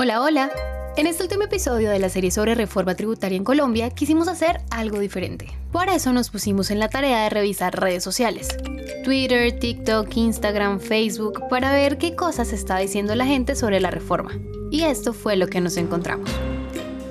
Hola, hola. En este último episodio de la serie sobre reforma tributaria en Colombia quisimos hacer algo diferente. Por eso nos pusimos en la tarea de revisar redes sociales. Twitter, TikTok, Instagram, Facebook, para ver qué cosas está diciendo la gente sobre la reforma. Y esto fue lo que nos encontramos.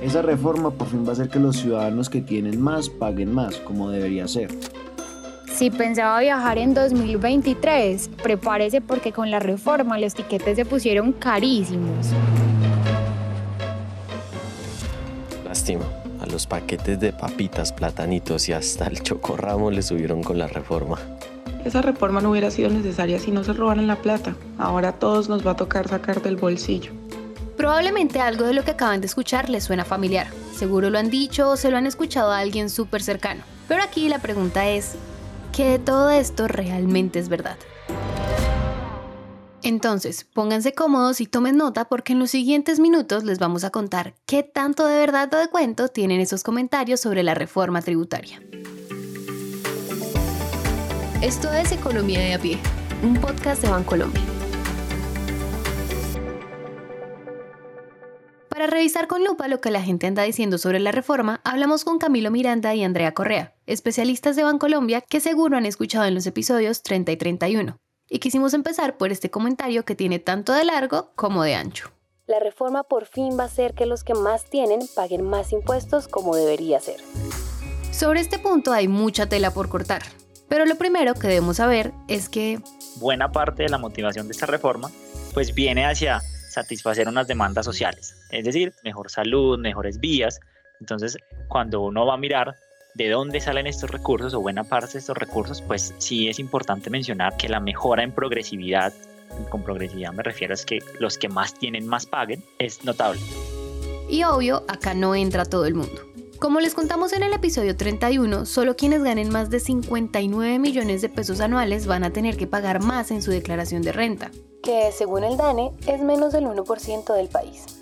Esa reforma por fin va a hacer que los ciudadanos que tienen más paguen más, como debería ser. Si pensaba viajar en 2023, prepárese porque con la reforma los tiquetes se pusieron carísimos. Lástima, a los paquetes de papitas, platanitos y hasta el chocorramo le subieron con la reforma. Esa reforma no hubiera sido necesaria si no se robaran la plata. Ahora a todos nos va a tocar sacar del bolsillo. Probablemente algo de lo que acaban de escuchar les suena familiar. Seguro lo han dicho o se lo han escuchado a alguien súper cercano. Pero aquí la pregunta es, ¿qué de todo esto realmente es verdad? Entonces, pónganse cómodos y tomen nota porque en los siguientes minutos les vamos a contar qué tanto de verdad o de cuento tienen esos comentarios sobre la reforma tributaria. Esto es Economía de a pie, un podcast de Bancolombia. Para revisar con lupa lo que la gente anda diciendo sobre la reforma, hablamos con Camilo Miranda y Andrea Correa, especialistas de Bancolombia que seguro han escuchado en los episodios 30 y 31 y quisimos empezar por este comentario que tiene tanto de largo como de ancho. La reforma por fin va a hacer que los que más tienen paguen más impuestos como debería ser. Sobre este punto hay mucha tela por cortar, pero lo primero que debemos saber es que buena parte de la motivación de esta reforma pues viene hacia satisfacer unas demandas sociales, es decir, mejor salud, mejores vías. Entonces, cuando uno va a mirar de dónde salen estos recursos o buena parte de estos recursos, pues sí es importante mencionar que la mejora en progresividad, y con progresividad me refiero a que los que más tienen más paguen, es notable. Y obvio, acá no entra todo el mundo. Como les contamos en el episodio 31, solo quienes ganen más de 59 millones de pesos anuales van a tener que pagar más en su declaración de renta. Que según el DANE es menos del 1% del país.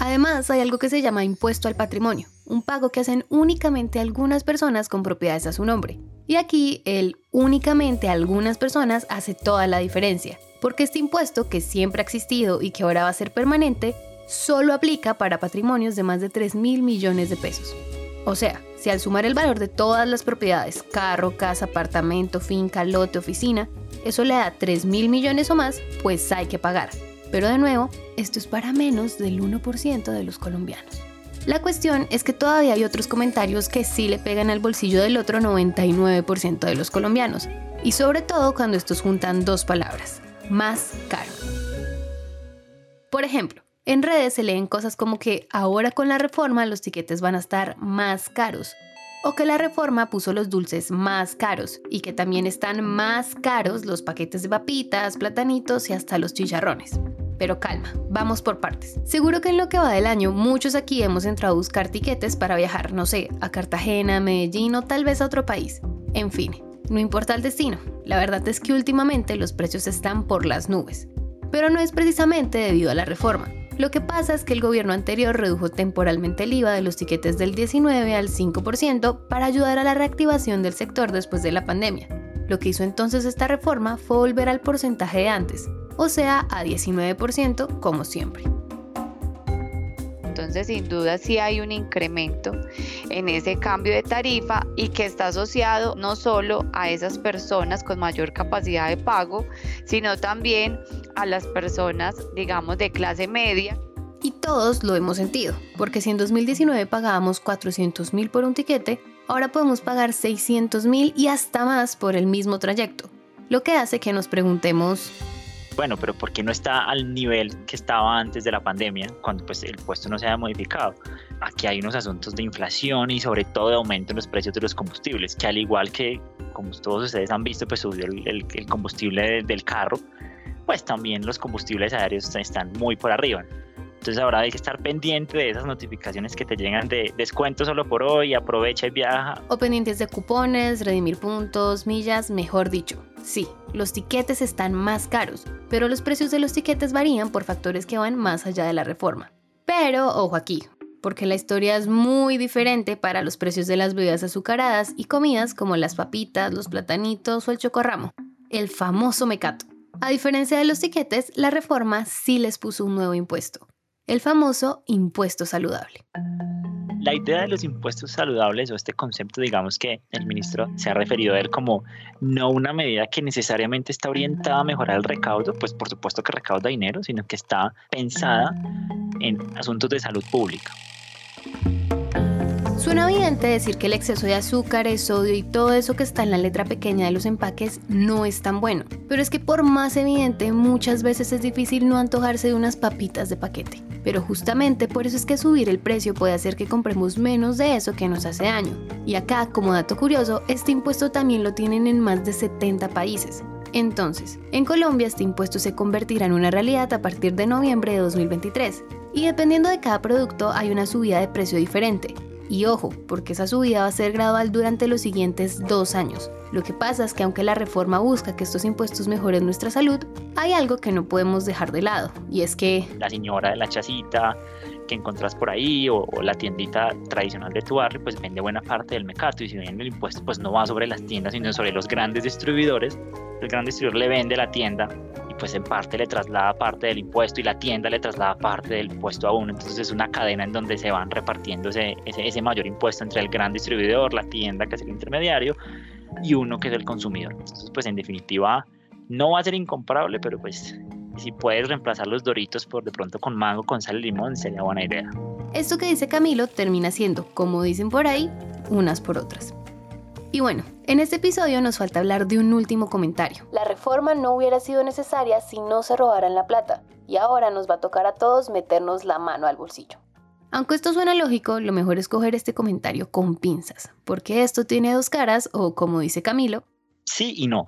Además, hay algo que se llama impuesto al patrimonio, un pago que hacen únicamente algunas personas con propiedades a su nombre. Y aquí el únicamente algunas personas hace toda la diferencia, porque este impuesto que siempre ha existido y que ahora va a ser permanente, solo aplica para patrimonios de más de 3 mil millones de pesos. O sea, si al sumar el valor de todas las propiedades, carro, casa, apartamento, finca, lote, oficina, eso le da 3 mil millones o más, pues hay que pagar. Pero de nuevo, esto es para menos del 1% de los colombianos. La cuestión es que todavía hay otros comentarios que sí le pegan al bolsillo del otro 99% de los colombianos, y sobre todo cuando estos juntan dos palabras, más caro. Por ejemplo, en redes se leen cosas como que ahora con la reforma los tiquetes van a estar más caros, o que la reforma puso los dulces más caros y que también están más caros los paquetes de papitas, platanitos y hasta los chicharrones. Pero calma, vamos por partes. Seguro que en lo que va del año muchos aquí hemos entrado a buscar tiquetes para viajar, no sé, a Cartagena, Medellín o tal vez a otro país. En fin, no importa el destino, la verdad es que últimamente los precios están por las nubes. Pero no es precisamente debido a la reforma. Lo que pasa es que el gobierno anterior redujo temporalmente el IVA de los tiquetes del 19 al 5% para ayudar a la reactivación del sector después de la pandemia. Lo que hizo entonces esta reforma fue volver al porcentaje de antes, o sea, a 19% como siempre. Entonces, sin duda sí hay un incremento en ese cambio de tarifa y que está asociado no solo a esas personas con mayor capacidad de pago, sino también a las personas, digamos, de clase media. Y todos lo hemos sentido, porque si en 2019 pagábamos 400 mil por un tiquete, ahora podemos pagar 600 mil y hasta más por el mismo trayecto, lo que hace que nos preguntemos, bueno, pero ¿por qué no está al nivel que estaba antes de la pandemia, cuando pues el puesto no se haya modificado? Aquí hay unos asuntos de inflación y sobre todo de aumento en los precios de los combustibles, que al igual que, como todos ustedes han visto, pues subió el, combustible del carro, pues también los combustibles aéreos están muy por arriba. Entonces ahora hay que estar pendiente de esas notificaciones que te llegan de descuento solo por hoy, aprovecha y viaja. O pendientes de cupones, redimir puntos, millas, mejor dicho. Sí, los tiquetes están más caros, pero los precios de los tiquetes varían por factores que van más allá de la reforma. Pero ojo aquí, porque la historia es muy diferente para los precios de las bebidas azucaradas y comidas como las papitas, los platanitos o el chocorramo, el famoso mecato. A diferencia de los tiquetes, la reforma sí les puso un nuevo impuesto, el famoso impuesto saludable. La idea de los impuestos saludables o este concepto, digamos que el ministro se ha referido a él como no una medida que necesariamente está orientada a mejorar el recaudo, pues por supuesto que recauda dinero, sino que está pensada en asuntos de salud pública. Suena evidente decir que el exceso de azúcares, sodio y todo eso que está en la letra pequeña de los empaques no es tan bueno, pero es que por más evidente muchas veces es difícil no antojarse de unas papitas de paquete. Pero justamente por eso es que subir el precio puede hacer que compremos menos de eso que nos hace daño. Y acá, como dato curioso, este impuesto también lo tienen en más de 70 países. Entonces, en Colombia este impuesto se convertirá en una realidad a partir de noviembre de 2023. Y dependiendo de cada producto hay una subida de precio diferente, y ojo, porque esa subida va a ser gradual durante los siguientes dos años. Lo que pasa es que aunque la reforma busca que estos impuestos mejoren nuestra salud, hay algo que no podemos dejar de lado, y es que... La señora de la chacita que encontrás por ahí o, la tiendita tradicional de tu barrio, pues vende buena parte del mercado y si bien el impuesto pues no va sobre las tiendas, sino sobre los grandes distribuidores, el gran distribuidor le vende la tienda pues en parte le traslada parte del impuesto y la tienda le traslada parte del impuesto a uno. Entonces es una cadena en donde se van repartiendo ese, ese, mayor impuesto entre el gran distribuidor, la tienda que es el intermediario y uno que es el consumidor. Entonces pues en definitiva no va a ser incomparable, pero pues si puedes reemplazar los doritos por de pronto con mango, con sal y limón, sería buena idea. Esto que dice Camilo termina siendo, como dicen por ahí, unas por otras. Y bueno, en este episodio nos falta hablar de un último comentario. La reforma no hubiera sido necesaria si no se robaran la plata, y ahora nos va a tocar a todos meternos la mano al bolsillo. Aunque esto suena lógico, lo mejor es coger este comentario con pinzas, porque esto tiene dos caras, o como dice Camilo, sí y no.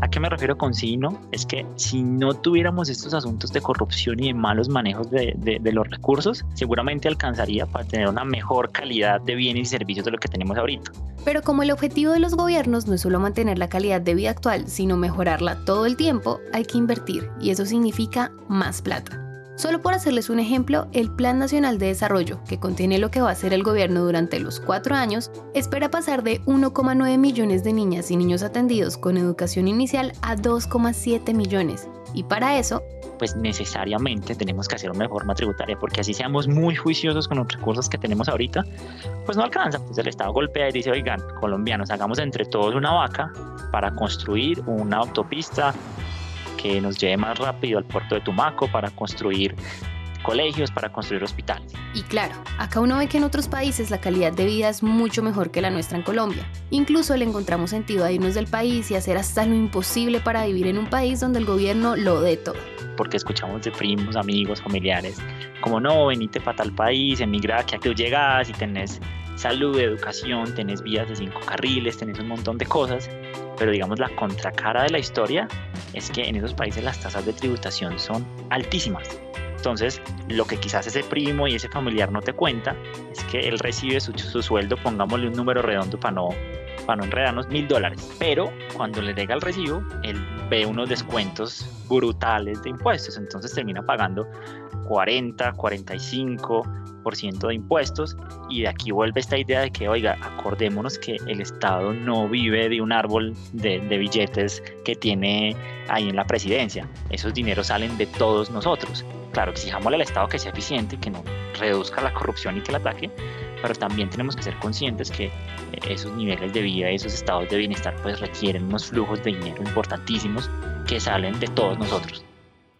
¿A qué me refiero con sí y no? Es que si no tuviéramos estos asuntos de corrupción y de malos manejos de, de, los recursos, seguramente alcanzaría para tener una mejor calidad de bienes y servicios de lo que tenemos ahorita. Pero como el objetivo de los gobiernos no es solo mantener la calidad de vida actual, sino mejorarla todo el tiempo, hay que invertir y eso significa más plata. Solo por hacerles un ejemplo, el Plan Nacional de Desarrollo, que contiene lo que va a hacer el gobierno durante los cuatro años, espera pasar de 1,9 millones de niñas y niños atendidos con educación inicial a 2,7 millones. Y para eso, pues necesariamente tenemos que hacer una reforma tributaria, porque así seamos muy juiciosos con los recursos que tenemos ahorita, pues no alcanza. Pues el Estado golpea y dice, oigan, colombianos, hagamos entre todos una vaca para construir una autopista que nos lleve más rápido al puerto de Tumaco para construir colegios, para construir hospitales. Y claro, acá uno ve que en otros países la calidad de vida es mucho mejor que la nuestra en Colombia. Incluso le encontramos sentido a irnos del país y hacer hasta lo imposible para vivir en un país donde el gobierno lo dé todo. Porque escuchamos de primos, amigos, familiares, como no, venite para tal país, emigra, que aquí llegas y tenés salud, educación, tenés vías de cinco carriles, tenés un montón de cosas pero digamos la contracara de la historia es que en esos países las tasas de tributación son altísimas. Entonces, lo que quizás ese primo y ese familiar no te cuenta es que él recibe su, sueldo, pongámosle un número redondo para no, para no enredarnos, mil dólares. Pero cuando le llega el recibo, él ve unos descuentos brutales de impuestos. Entonces termina pagando 40, 45, de impuestos y de aquí vuelve esta idea de que, oiga, acordémonos que el Estado no vive de un árbol de, billetes que tiene ahí en la presidencia. Esos dineros salen de todos nosotros. Claro, exijámosle al Estado que sea eficiente, que no reduzca la corrupción y que la ataque, pero también tenemos que ser conscientes que esos niveles de vida, esos estados de bienestar, pues requieren unos flujos de dinero importantísimos que salen de todos nosotros.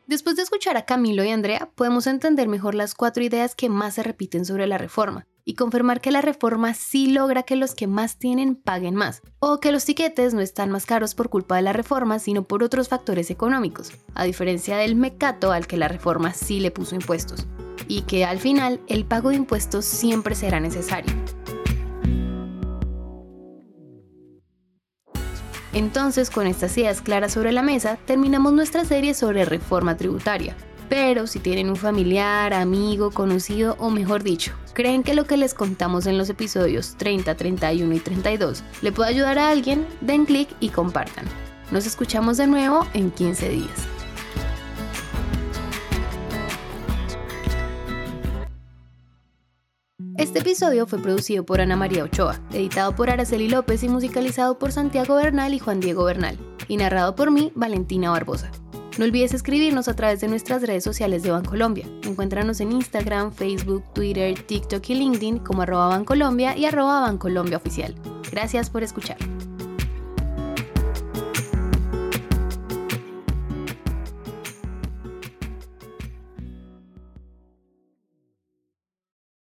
Después de escuchar a Camilo y Andrea, podemos entender mejor las cuatro ideas que más se repiten sobre la reforma y confirmar que la reforma sí logra que los que más tienen paguen más, o que los tiquetes no están más caros por culpa de la reforma, sino por otros factores económicos, a diferencia del mecato al que la reforma sí le puso impuestos, y que al final el pago de impuestos siempre será necesario. Entonces, con estas ideas claras sobre la mesa, terminamos nuestra serie sobre reforma tributaria. Pero si tienen un familiar, amigo, conocido o mejor dicho, creen que lo que les contamos en los episodios 30, 31 y 32 le puede ayudar a alguien, den clic y compartan. Nos escuchamos de nuevo en 15 días. Este episodio fue producido por Ana María Ochoa, editado por Araceli López y musicalizado por Santiago Bernal y Juan Diego Bernal, y narrado por mí, Valentina Barbosa. No olvides escribirnos a través de nuestras redes sociales de Bancolombia. Encuéntranos en Instagram, Facebook, Twitter, TikTok y LinkedIn como arroba Bancolombia y arroba Bancolombia Oficial. Gracias por escuchar.